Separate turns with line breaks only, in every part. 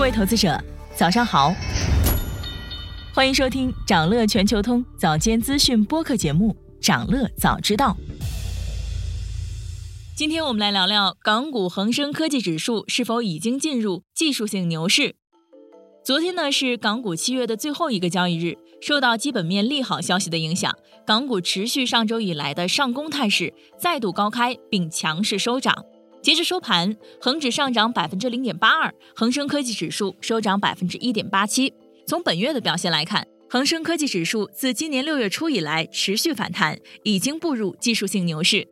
各位投资者，早上好，欢迎收听长乐全球通早间资讯播客节目《长乐早知道》。今天我们来聊聊港股恒生科技指数是否已经进入技术性牛市。昨天呢是港股七月的最后一个交易日，受到基本面利好消息的影响，港股持续上周以来的上攻态势，再度高开并强势收涨。截至收盘，恒指上涨百分之零点八二，恒生科技指数收涨百分之一点八七。从本月的表现来看，恒生科技指数自今年六月初以来持续反弹，已经步入技术性牛市。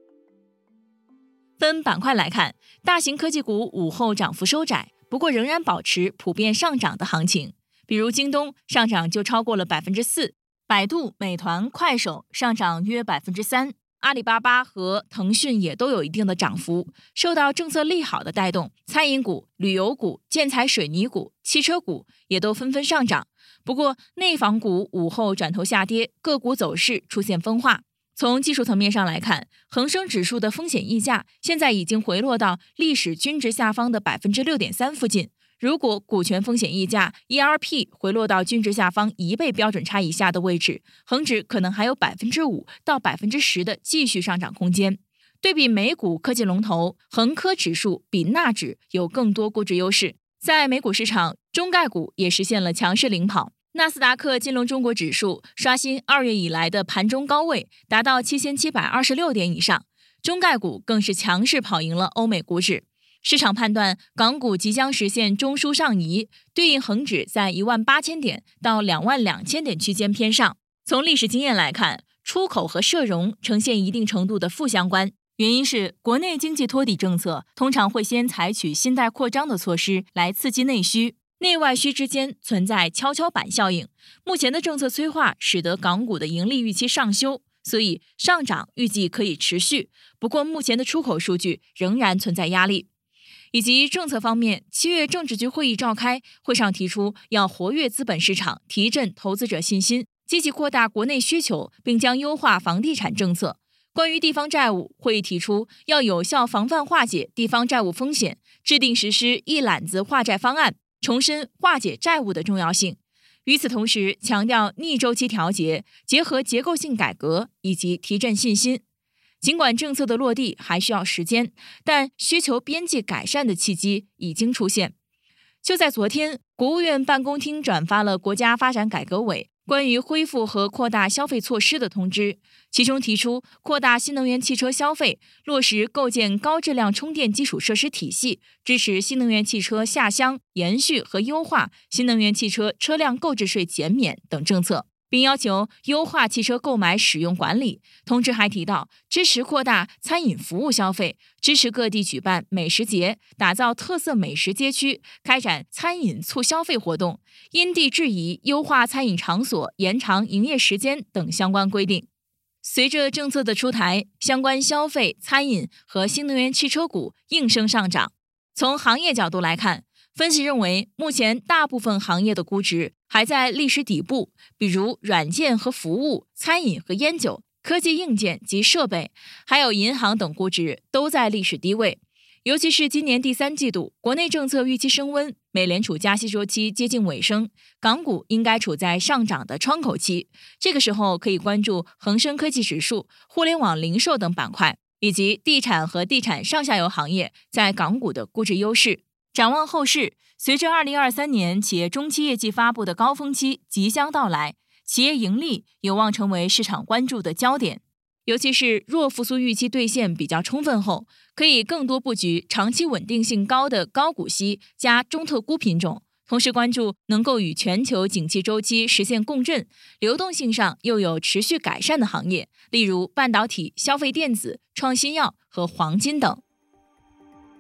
分板块来看，大型科技股午后涨幅收窄。不过仍然保持普遍上涨的行情，比如京东上涨就超过了百分之四，百度、美团、快手上涨约百分之三，阿里巴巴和腾讯也都有一定的涨幅。受到政策利好的带动，餐饮股、旅游股、建材水泥股、汽车股也都纷纷上涨。不过内房股午后转头下跌，个股走势出现分化。从技术层面上来看，恒生指数的风险溢价现在已经回落到历史均值下方的百分之六点三附近。如果股权风险溢价 （ERP） 回落到均值下方一倍标准差以下的位置，恒指可能还有百分之五到百分之十的继续上涨空间。对比美股科技龙头，恒科指数比纳指有更多估值优势。在美股市场，中概股也实现了强势领跑。纳斯达克金融中国指数刷新二月以来的盘中高位，达到七千七百二十六点以上。中概股更是强势跑赢了欧美股指。市场判断，港股即将实现中枢上移，对应恒指在一万八千点到两万两千点区间偏上。从历史经验来看，出口和社融呈现一定程度的负相关，原因是国内经济托底政策通常会先采取信贷扩张的措施来刺激内需。内外需之间存在跷跷板效应，目前的政策催化使得港股的盈利预期上修，所以上涨预计可以持续。不过，目前的出口数据仍然存在压力。以及政策方面，七月政治局会议召开，会上提出要活跃资本市场，提振投资者信心，积极扩大国内需求，并将优化房地产政策。关于地方债务，会议提出要有效防范化解地方债务风险，制定实施一揽子化债方案。重申化解债务的重要性，与此同时强调逆周期调节，结合结构性改革以及提振信心。尽管政策的落地还需要时间，但需求边际改善的契机已经出现。就在昨天，国务院办公厅转发了国家发展改革委。关于恢复和扩大消费措施的通知，其中提出扩大新能源汽车消费，落实构建高质量充电基础设施体系，支持新能源汽车下乡，延续和优化新能源汽车车辆购置税减免等政策。并要求优化汽车购买使用管理。通知还提到，支持扩大餐饮服务消费，支持各地举办美食节，打造特色美食街区，开展餐饮促消费活动，因地制宜优化餐饮场所延长营业时间等相关规定。随着政策的出台，相关消费、餐饮和新能源汽车股应声上涨。从行业角度来看，分析认为，目前大部分行业的估值还在历史底部，比如软件和服务、餐饮和烟酒、科技硬件及设备，还有银行等估值都在历史低位。尤其是今年第三季度，国内政策预期升温，美联储加息周期接近尾声，港股应该处在上涨的窗口期。这个时候可以关注恒生科技指数、互联网零售等板块，以及地产和地产上下游行业在港股的估值优势。展望后市，随着二零二三年企业中期业绩发布的高峰期即将到来，企业盈利有望成为市场关注的焦点。尤其是若复苏预期兑现比较充分后，可以更多布局长期稳定性高的高股息加中特估品种，同时关注能够与全球景气周期实现共振、流动性上又有持续改善的行业，例如半导体、消费电子、创新药和黄金等。